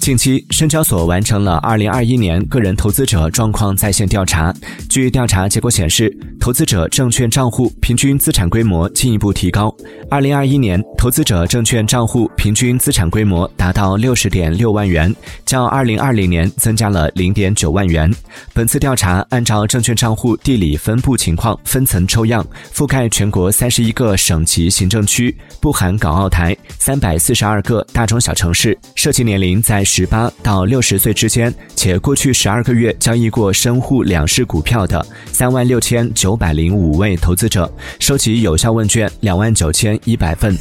近期，深交所完成了2021年个人投资者状况在线调查。据调查结果显示，投资者证券账户平均资产规模进一步提高。2021年，投资者证券账户平均资产规模达到60.6万元，较2020年增加了0.9万元。本次调查按照证券账户地理分布情况分层抽样，覆盖全国31个省级行政区（不含港澳台）、342个大中小城市，涉及年龄在。十八到六十岁之间，且过去十二个月交易过深沪两市股票的三万六千九九百零五位投资者，收集有效问卷两万九千一百份。